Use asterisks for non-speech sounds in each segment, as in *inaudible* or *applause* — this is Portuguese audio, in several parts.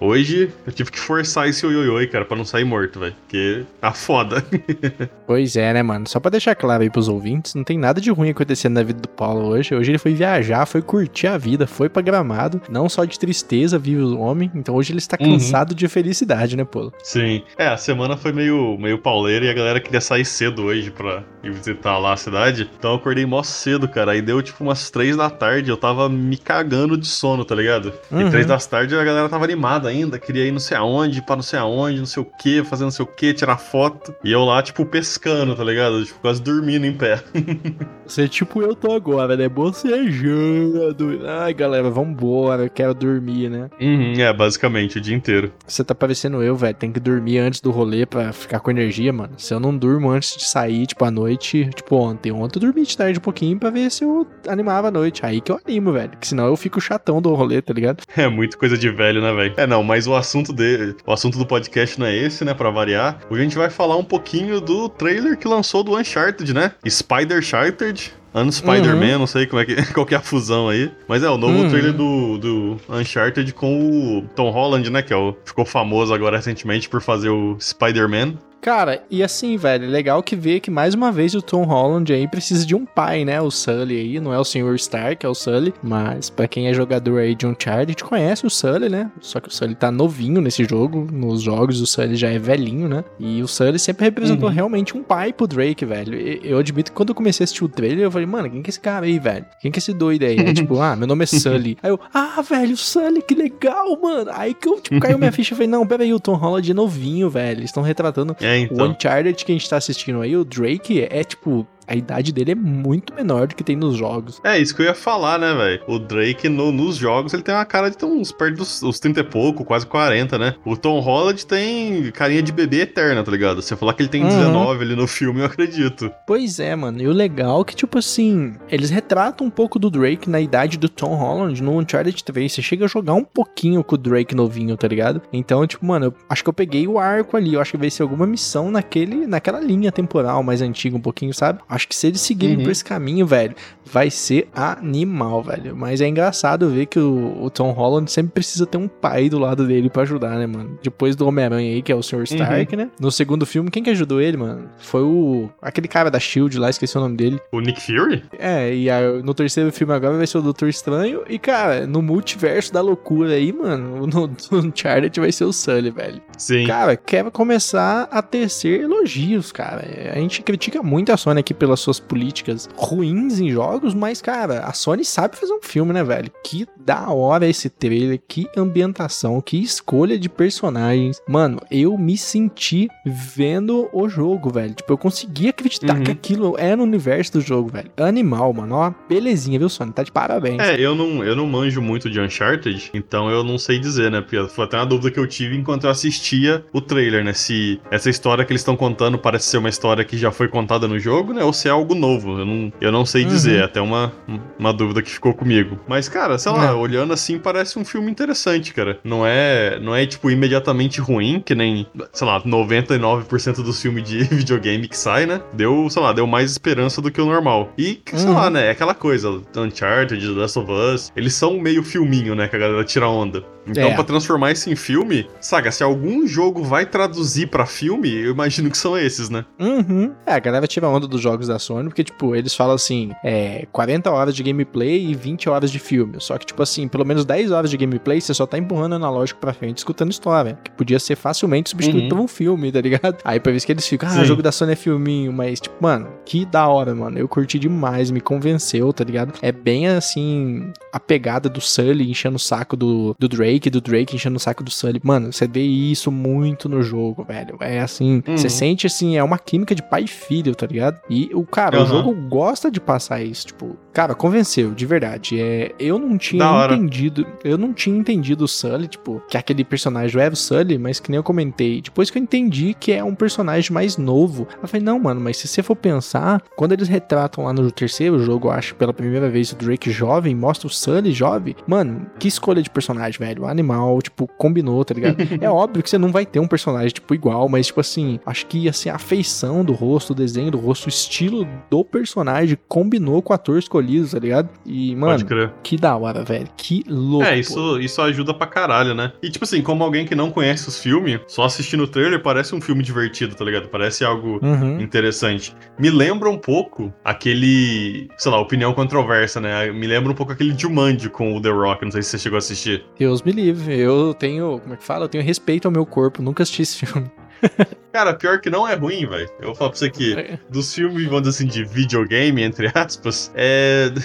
Hoje eu tive que forçar esse oi, cara, pra não sair morto, velho. Porque tá foda. *laughs* pois é, né, mano? Só pra deixar claro aí pros ouvintes, não tem nada de ruim acontecendo na vida do Paulo hoje. Hoje ele foi viajar, foi curtir a vida, foi pra gramado. Não só de tristeza vive o homem. Então hoje ele está uhum. cansado uhum. de felicidade, né, Paulo? Sim. É, a semana foi meio, meio pauleira e a galera queria sair cedo hoje pra ir visitar lá a cidade. Então eu acordei mó cedo, cara. Aí deu tipo umas três da tarde. Eu tava me cagando de sono, tá ligado? Uhum. E três da tarde a galera tava animada ainda, queria ir não sei aonde, para não sei aonde, não sei o que, fazer não sei o que, tirar foto. E eu lá, tipo, pescando, tá ligado? Tipo, quase dormindo em pé. *laughs* Você, tipo, eu tô agora, né? Bocejando. Ai, galera, vambora, eu quero dormir, né? Uhum, é, basicamente, o dia inteiro. Você tá parecendo eu, velho. Tem que dormir antes do rolê pra ficar com energia, mano. Se eu não durmo antes de sair, tipo, à noite, tipo, ontem. Ontem eu dormi de tarde um pouquinho pra ver se eu animava a noite. Aí que eu animo, velho. Porque senão eu fico chatão do rolê, tá ligado? É muito coisa de velho, né, velho? É, não, mas o assunto dele, o assunto do podcast não é esse, né, para variar. Hoje a gente vai falar um pouquinho do trailer que lançou do Uncharted, né? Spider Sharted, Ano Spider-Man, uhum. não sei como é que, *laughs* qual que é a fusão aí. Mas é o novo uhum. trailer do, do Uncharted com o Tom Holland, né? Que é o, ficou famoso agora recentemente por fazer o Spider-Man. Cara, e assim, velho, legal que vê que mais uma vez o Tom Holland aí precisa de um pai, né? O Sully aí, não é o Sr. Stark, é o Sully, mas para quem é jogador aí de Uncharted, conhece o Sully, né? Só que o Sully tá novinho nesse jogo, nos jogos o Sully já é velhinho, né? E o Sully sempre representou uhum. realmente um pai pro Drake, velho. Eu admito que quando eu comecei a assistir o trailer, eu falei, mano, quem que é esse cara aí, velho? Quem que é esse doido aí? aí *laughs* tipo, ah, meu nome é Sully. Aí eu, ah, velho, Sully, que legal, mano. Aí que eu, tipo, caiu minha ficha e falei, não, peraí, o Tom Holland é novinho, velho. Eles estão retratando é, então. o Uncharted que a gente tá assistindo aí, o Drake é tipo a idade dele é muito menor do que tem nos jogos. É, isso que eu ia falar, né, velho? O Drake no, nos jogos, ele tem uma cara de ter uns perto dos, dos 30 e pouco, quase 40, né? O Tom Holland tem carinha de bebê eterna, tá ligado? Você falar que ele tem uhum. 19 ali no filme, eu acredito. Pois é, mano. E o legal é que, tipo assim, eles retratam um pouco do Drake na idade do Tom Holland no Uncharted 3. Você chega a jogar um pouquinho com o Drake novinho, tá ligado? Então, tipo, mano, eu acho que eu peguei o arco ali. Eu acho que vai ser alguma missão naquele, naquela linha temporal mais antiga, um pouquinho, sabe? Acho que se eles seguirem uhum. por esse caminho, velho, vai ser animal, velho. Mas é engraçado ver que o, o, Tom Holland sempre precisa ter um pai do lado dele para ajudar, né, mano? Depois do Homem-Aranha aí, que é o Sr. Stark, uhum. né? No segundo filme, quem que ajudou ele, mano? Foi o. aquele cara da Shield lá, esqueci o nome dele. O Nick Fury? É, e a, no terceiro filme agora vai ser o Doutor Estranho. E, cara, no multiverso da loucura aí, mano, no, *laughs* no Uncharted vai ser o Sully, velho. Sim. Cara, quer começar a tecer elogios, cara. A gente critica muito a Sony aqui pelas suas políticas ruins em jogos, mas, cara, a Sony sabe fazer um filme, né, velho? Que da hora esse trailer, que ambientação, que escolha de personagens. Mano, eu me senti vendo o jogo, velho. Tipo, eu consegui acreditar uhum. que aquilo era o universo do jogo, velho. Animal, mano. Ó, belezinha, viu, Sony? Tá de parabéns. É, eu não, eu não manjo muito de Uncharted, então eu não sei dizer, né? Porque foi até uma dúvida que eu tive enquanto eu assistia o trailer, né? Se essa história que eles estão contando parece ser uma história que já foi contada no jogo, né? Ou se é algo novo. Eu não, eu não sei uhum. dizer, até uma, uma dúvida que ficou comigo. Mas, cara, sei lá, é. olhando assim, parece um filme interessante, cara. Não é, não é tipo, imediatamente ruim, que nem, sei lá, 99% dos filmes de *laughs* videogame que sai, né? Deu, sei lá, deu mais esperança do que o normal. E, sei uhum. lá, né? É aquela coisa, Uncharted, The Last of Us, eles são meio filminho, né? Que a galera tira onda. Então, é. pra transformar isso em filme, saca, se algum jogo vai traduzir para filme, eu imagino que são esses, né? Uhum. É, a galera tira onda dos jogos da Sony, porque, tipo, eles falam assim, é, 40 horas de gameplay e 20 horas de filme. Só que, tipo assim, pelo menos 10 horas de gameplay, você só tá empurrando o analógico pra frente, escutando história. Que podia ser facilmente substituído uhum. por um filme, tá ligado? Aí pra ver que eles ficam, ah, o jogo da Sony é filminho, mas, tipo, mano, que da hora, mano. Eu curti demais, me convenceu, tá ligado? É bem assim, a pegada do Sully enchendo o saco do, do Drake, do Drake enchendo o saco do Sully. Mano, você vê isso muito no jogo, velho. É assim, uhum. você sente assim, é uma química de pai e filho, tá ligado? E o cara, uhum. o jogo gosta de passar isso, tipo, cara, convenceu, de verdade. É, eu não tinha entendido, eu não tinha entendido o Sully, tipo, que aquele personagem é o Sully, mas que nem eu comentei. Depois que eu entendi que é um personagem mais novo, eu falei, não, mano, mas se você for pensar, quando eles retratam lá no terceiro jogo, eu acho, pela primeira vez o Drake jovem, mostra o Sully jovem, mano, que escolha de personagem, velho. O animal, tipo, combinou, tá ligado? *laughs* é óbvio que você não vai ter um personagem, tipo, igual, mas, tipo assim, acho que ser a feição do rosto, o desenho do rosto, o estilo estilo do personagem combinou com o ator escolhido, tá ligado? E, mano, que da hora, velho. Que louco. É, isso, isso ajuda pra caralho, né? E, tipo assim, como alguém que não conhece os filmes, só assistindo o trailer parece um filme divertido, tá ligado? Parece algo uhum. interessante. Me lembra um pouco aquele, sei lá, opinião controversa, né? Me lembra um pouco aquele Jumanji com o The Rock. Não sei se você chegou a assistir. Deus me livre. Eu tenho, como é que fala? Eu tenho respeito ao meu corpo. Nunca assisti esse filme. *laughs* Cara, pior que não é ruim, velho. Eu vou falar pra você que é. dos filmes, vamos dizer assim, de videogame, entre aspas, é. *laughs*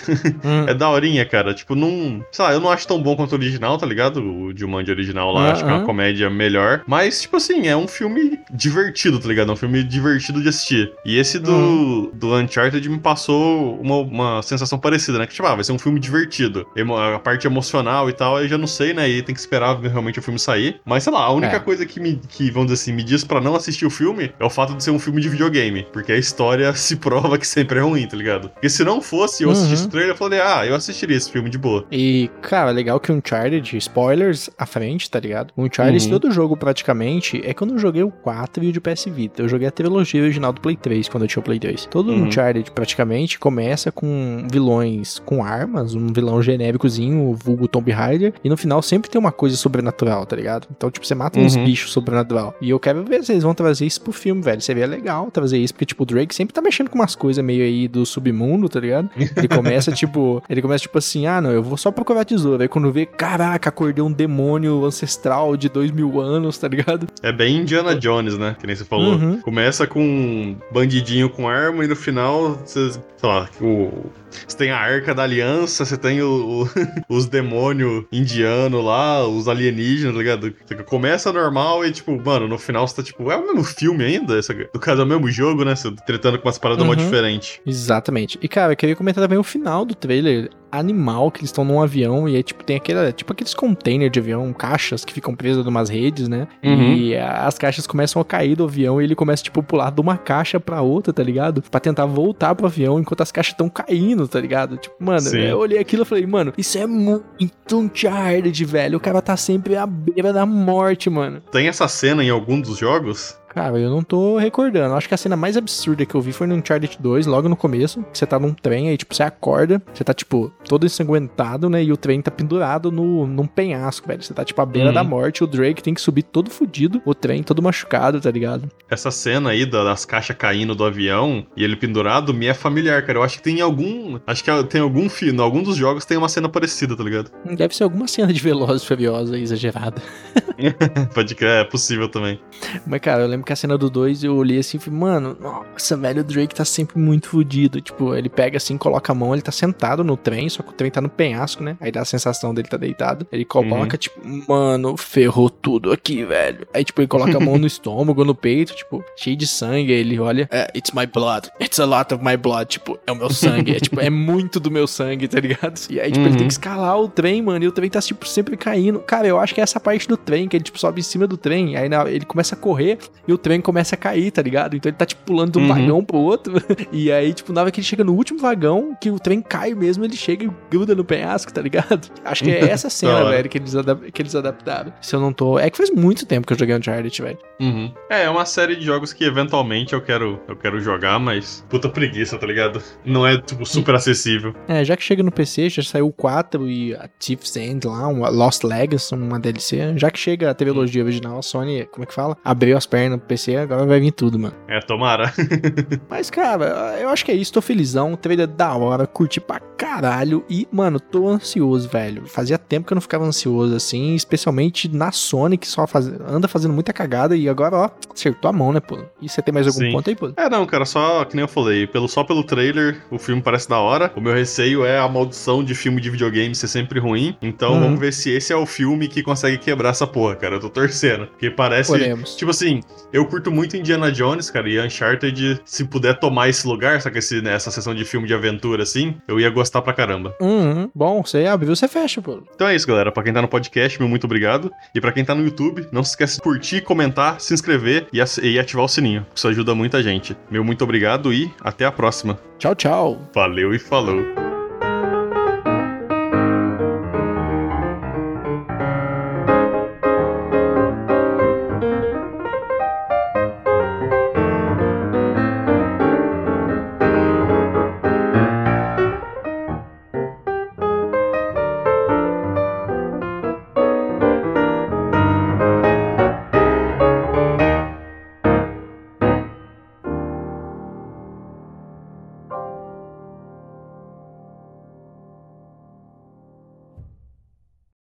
Hum. é daorinha, cara. Tipo, não. Sei lá, eu não acho tão bom quanto o original, tá ligado? O Jumanji original lá, uh -huh. acho que é uma comédia melhor. Mas, tipo assim, é um filme divertido, tá ligado? É um filme divertido de assistir. E esse do, -huh. do Uncharted me passou uma, uma sensação parecida, né? Que, tipo, ah, vai ser um filme divertido. A parte emocional e tal, eu já não sei, né? E tem que esperar realmente o filme sair. Mas, sei lá, a única é. coisa que, me, que, vamos dizer assim, me diz para não assistir o filme é o fato de ser um filme de videogame. Porque a história *laughs* se prova que sempre é ruim, tá ligado? Porque se não fosse, eu uhum. assistisse o trailer e falei, ah, eu assistiria esse filme de boa. E, cara, legal que o Uncharted, spoilers à frente, tá ligado? O Uncharted, uhum. todo jogo praticamente, é que eu não joguei o 4 e o de PS Vita. Eu joguei a trilogia original do Play 3, quando eu tinha o Play 2. Todo uhum. Uncharted praticamente começa com vilões com armas, um vilão genéricozinho, o vulgo Tomb Raider, e no final sempre tem uma coisa sobrenatural, tá ligado? Então, tipo, você mata uns uhum. bichos sobrenatural. E eu quero ver se eles vão trazer isso pro filme, velho. Seria legal trazer isso, porque, tipo, o Drake sempre tá mexendo com umas coisas meio aí do submundo, tá ligado? Ele começa, *laughs* tipo, ele começa, tipo assim, ah, não, eu vou só procurar tesouro. Aí quando vê, caraca, acordei um demônio ancestral de dois mil anos, tá ligado? É bem Indiana Jones, né? Que nem você falou. Uhum. Começa com um bandidinho com arma e no final, você, sei lá, o você tem a Arca da Aliança, você tem o, o, *laughs* os demônios indianos lá, os alienígenas, tá ligado? Começa normal e, tipo, mano, no final você tá, tipo, é o mesmo filme ainda? Essa, no caso, é o mesmo jogo, né? Você tretando com umas paradas uhum. diferentes. Exatamente. E, cara, eu queria comentar também o final do trailer animal que eles estão num avião e aí, tipo, tem aquele, tipo aqueles containers de avião, caixas que ficam presas numas redes, né? Uhum. E as caixas começam a cair do avião e ele começa, tipo, pular de uma caixa pra outra, tá ligado? Pra tentar voltar pro avião enquanto as caixas estão caindo, tá ligado? Tipo, mano, Sim. eu olhei aquilo e falei, mano, isso é muito Uncharted, velho. O cara tá sempre à beira da morte, mano. Tem essa cena em algum dos jogos? jogos? Cara, eu não tô recordando. Acho que a cena mais absurda que eu vi foi no Uncharted 2, logo no começo. Que você tá num trem, aí, tipo, você acorda, você tá, tipo, todo ensanguentado, né? E o trem tá pendurado no, num penhasco, velho. Você tá, tipo, à beira uhum. da morte. O Drake tem que subir todo fudido, o trem todo machucado, tá ligado? Essa cena aí das caixas caindo do avião e ele pendurado me é familiar, cara. Eu acho que tem algum. Acho que tem algum filme, algum dos jogos tem uma cena parecida, tá ligado? Deve ser alguma cena de Velozes Furiosa exagerada. *laughs* Pode crer, é possível também. Mas, cara, eu lembro lembro que a cena do 2 eu olhei assim e falei, mano, nossa, velho, o Drake tá sempre muito fodido. Tipo, ele pega assim, coloca a mão, ele tá sentado no trem, só que o trem tá no penhasco, né? Aí dá a sensação dele tá deitado. Ele coloca, uhum. tipo, mano, ferrou tudo aqui, velho. Aí, tipo, ele coloca a mão no *laughs* estômago, no peito, tipo, cheio de sangue. Aí ele olha, é, it's my blood. It's a lot of my blood. Tipo, é o meu sangue. é, tipo, é *laughs* muito do meu sangue, tá ligado? E aí, tipo, uhum. ele tem que uhum. escalar o trem, mano. E o trem tá, tipo, sempre caindo. Cara, eu acho que é essa parte do trem, que ele, tipo, sobe em cima do trem. Aí na, ele começa a correr e o trem começa a cair, tá ligado? Então ele tá, tipo, pulando de um uhum. vagão pro outro. *laughs* E aí, tipo, na hora que ele chega no último vagão, que o trem cai mesmo, ele chega e gruda no penhasco, tá ligado? Acho que é essa *laughs* cena, velho, que eles, que eles adaptaram. Se eu não tô. É que faz muito tempo que eu joguei Uncharted, velho. Uhum. É, é uma série de jogos que eventualmente eu quero, eu quero jogar, mas puta preguiça, tá ligado? Não é, tipo, super acessível. É, já que chega no PC, já saiu o 4 e a Thief's End lá, uma Lost Legacy, uma DLC. Já que chega a trilogia original, a Sony, como é que fala? Abriu as pernas PC, agora vai vir tudo, mano. É, tomara. *laughs* Mas, cara, eu acho que é isso. Tô felizão. Trailer da hora. Curti pra caralho. E, mano, tô ansioso, velho. Fazia tempo que eu não ficava ansioso assim. Especialmente na Sony, que só faz... anda fazendo muita cagada. E agora, ó, acertou a mão, né, pô? E você tem mais algum Sim. ponto aí, pô? É, não, cara. Só que nem eu falei. Pelo, só pelo trailer, o filme parece da hora. O meu receio é a maldição de filme de videogame ser sempre ruim. Então, uhum. vamos ver se esse é o filme que consegue quebrar essa porra, cara. Eu tô torcendo. Porque parece. Podemos. Tipo assim, eu curto muito Indiana Jones, cara, e Uncharted, se puder tomar esse lugar, que esse, né, essa sessão de filme de aventura, assim, eu ia gostar pra caramba. Uhum. Bom, você abriu, você fecha, pô. Então é isso, galera. Pra quem tá no podcast, meu muito obrigado. E pra quem tá no YouTube, não se esqueça de curtir, comentar, se inscrever e, e ativar o sininho. Isso ajuda muita gente. Meu muito obrigado e até a próxima. Tchau, tchau. Valeu e falou.